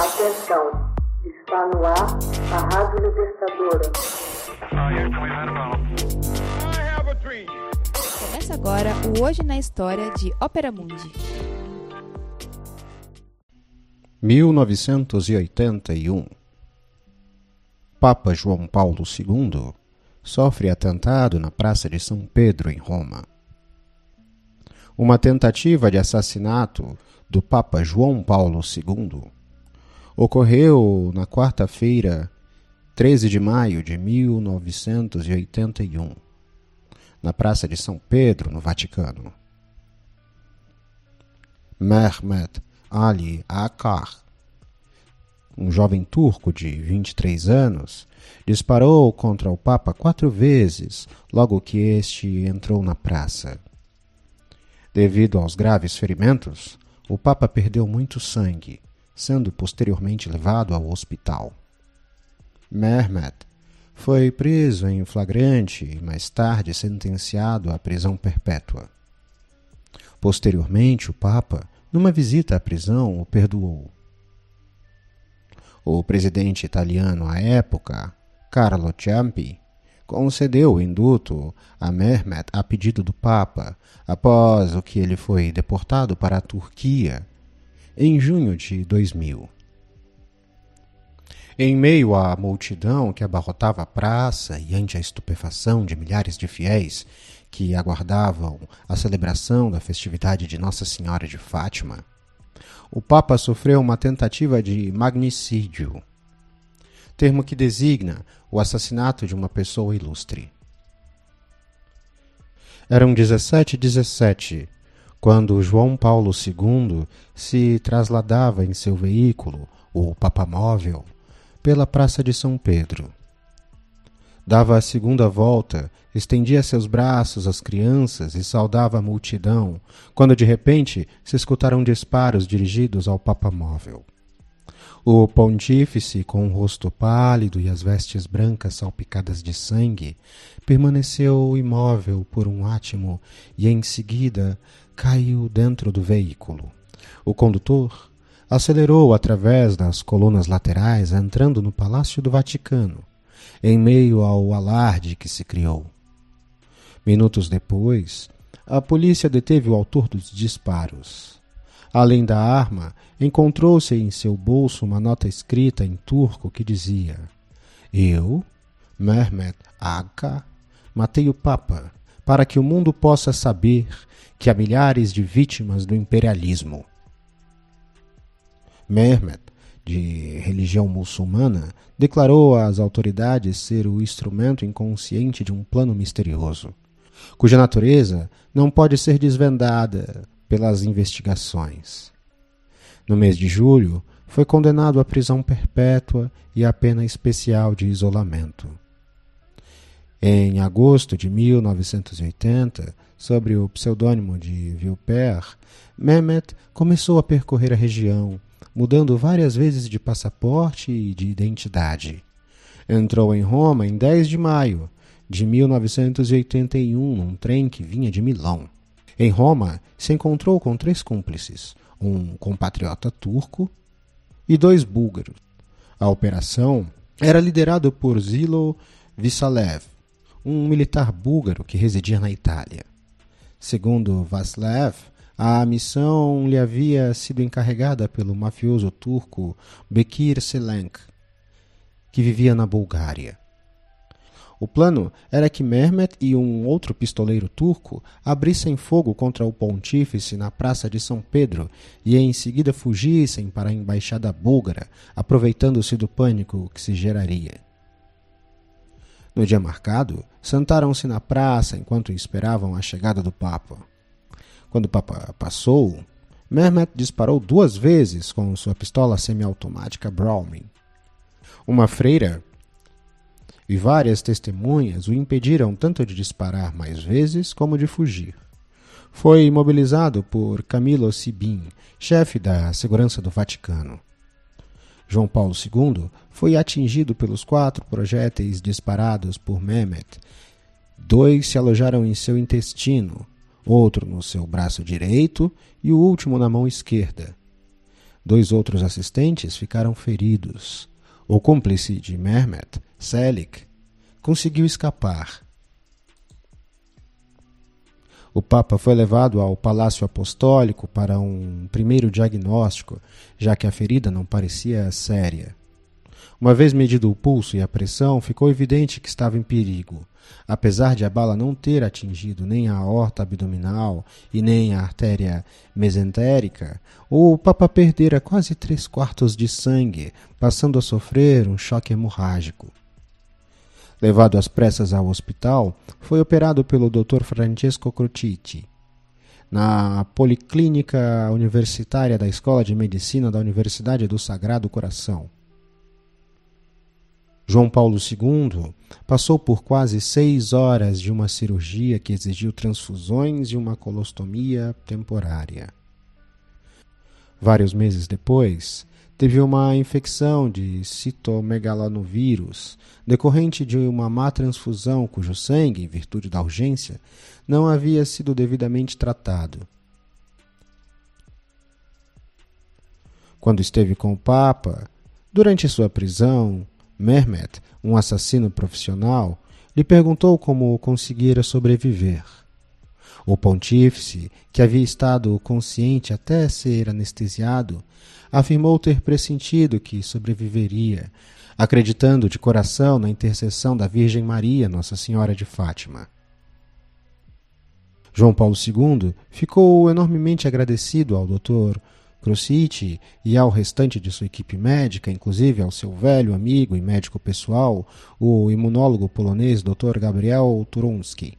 Atenção, está no ar a Rádio Libertadora. Começa agora o Hoje na História de Ópera Mundi. 1981 Papa João Paulo II sofre atentado na Praça de São Pedro, em Roma. Uma tentativa de assassinato do Papa João Paulo II ocorreu na quarta-feira, 13 de maio de 1981, na Praça de São Pedro, no Vaticano. Mehmet Ali Akar, um jovem turco de 23 anos, disparou contra o Papa quatro vezes logo que este entrou na praça. Devido aos graves ferimentos, o Papa perdeu muito sangue, sendo posteriormente levado ao hospital. Mehmet foi preso em flagrante e mais tarde sentenciado à prisão perpétua. Posteriormente, o Papa, numa visita à prisão, o perdoou. O presidente italiano à época, Carlo Ciampi, concedeu o induto a Mehmet a pedido do Papa, após o que ele foi deportado para a Turquia em junho de 2000. Em meio à multidão que abarrotava a praça e ante a estupefação de milhares de fiéis que aguardavam a celebração da festividade de Nossa Senhora de Fátima, o Papa sofreu uma tentativa de magnicídio, termo que designa o assassinato de uma pessoa ilustre. Eram 17 e 17 quando João Paulo II se trasladava em seu veículo, o Papamóvel, pela Praça de São Pedro. Dava a segunda volta, estendia seus braços às crianças e saudava a multidão, quando de repente se escutaram disparos dirigidos ao papamóvel. O pontífice, com o rosto pálido e as vestes brancas salpicadas de sangue, permaneceu imóvel por um átimo e em seguida caiu dentro do veículo. O condutor acelerou através das colunas laterais, entrando no Palácio do Vaticano em meio ao alarde que se criou. Minutos depois, a polícia deteve o autor dos disparos. Além da arma, encontrou-se em seu bolso uma nota escrita em turco que dizia: Eu, Mehmet Aga, matei o Papa para que o mundo possa saber que há milhares de vítimas do imperialismo. Mehmet de religião muçulmana, declarou às autoridades ser o instrumento inconsciente de um plano misterioso, cuja natureza não pode ser desvendada pelas investigações. No mês de julho, foi condenado à prisão perpétua e à pena especial de isolamento. Em agosto de 1980, sob o pseudônimo de Vilper, Mehmet começou a percorrer a região, mudando várias vezes de passaporte e de identidade. Entrou em Roma em 10 de maio de 1981 num trem que vinha de Milão. Em Roma, se encontrou com três cúmplices, um compatriota turco e dois búlgaros. A operação era liderada por Zilo Vissalev, um militar búlgaro que residia na Itália. Segundo Vaslav, a missão lhe havia sido encarregada pelo mafioso turco Bekir Selenk, que vivia na Bulgária. O plano era que Mehmet e um outro pistoleiro turco abrissem fogo contra o pontífice na Praça de São Pedro e em seguida fugissem para a embaixada búlgara, aproveitando-se do pânico que se geraria. No dia marcado, sentaram-se na praça enquanto esperavam a chegada do Papa. Quando o Papa passou, Mehmet disparou duas vezes com sua pistola semiautomática Browning. Uma freira e várias testemunhas o impediram tanto de disparar mais vezes como de fugir. Foi imobilizado por Camilo Sibin, chefe da segurança do Vaticano. João Paulo II foi atingido pelos quatro projéteis disparados por Mehmet. Dois se alojaram em seu intestino outro no seu braço direito e o último na mão esquerda. Dois outros assistentes ficaram feridos. O cúmplice de Mehmet, Selik, conseguiu escapar. O Papa foi levado ao Palácio Apostólico para um primeiro diagnóstico, já que a ferida não parecia séria. Uma vez medido o pulso e a pressão, ficou evidente que estava em perigo. Apesar de a bala não ter atingido nem a aorta abdominal e nem a artéria mesentérica, o Papa perdera quase três quartos de sangue, passando a sofrer um choque hemorrágico. Levado às pressas ao hospital, foi operado pelo Dr. Francesco Crocitti. Na Policlínica Universitária da Escola de Medicina da Universidade do Sagrado Coração. João Paulo II passou por quase seis horas de uma cirurgia que exigiu transfusões e uma colostomia temporária. Vários meses depois, teve uma infecção de citomegalovírus decorrente de uma má transfusão cujo sangue, em virtude da urgência, não havia sido devidamente tratado. Quando esteve com o Papa, durante sua prisão, Mehmet, um assassino profissional, lhe perguntou como conseguira sobreviver. O pontífice, que havia estado consciente até ser anestesiado, afirmou ter pressentido que sobreviveria, acreditando de coração na intercessão da Virgem Maria, Nossa Senhora de Fátima. João Paulo II ficou enormemente agradecido ao Dr. Crociti e ao restante de sua equipe médica, inclusive ao seu velho amigo e médico pessoal, o imunólogo polonês Dr. Gabriel Turunski,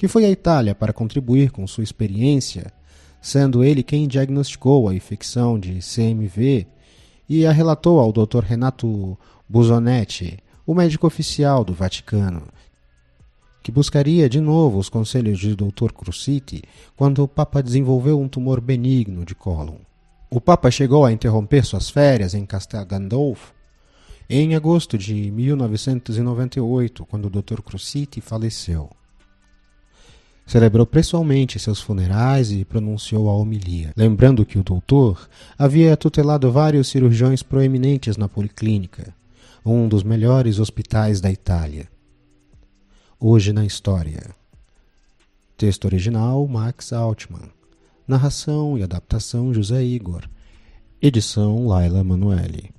que foi à Itália para contribuir com sua experiência, sendo ele quem diagnosticou a infecção de CMV e a relatou ao Dr. Renato Busonetti, o médico oficial do Vaticano, que buscaria de novo os conselhos de Dr. Cruciti quando o Papa desenvolveu um tumor benigno de cólon. O Papa chegou a interromper suas férias em Castel Gandolfo em agosto de 1998, quando o Dr. Cruciti faleceu. Celebrou pessoalmente seus funerais e pronunciou a homilia, lembrando que o doutor havia tutelado vários cirurgiões proeminentes na Policlínica, um dos melhores hospitais da Itália. Hoje na História. Texto original Max Altman. Narração e adaptação José Igor. Edição Laila Manuelle.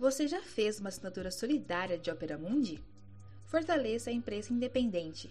Você já fez uma assinatura solidária de Opera Mundi? Fortaleça a imprensa independente.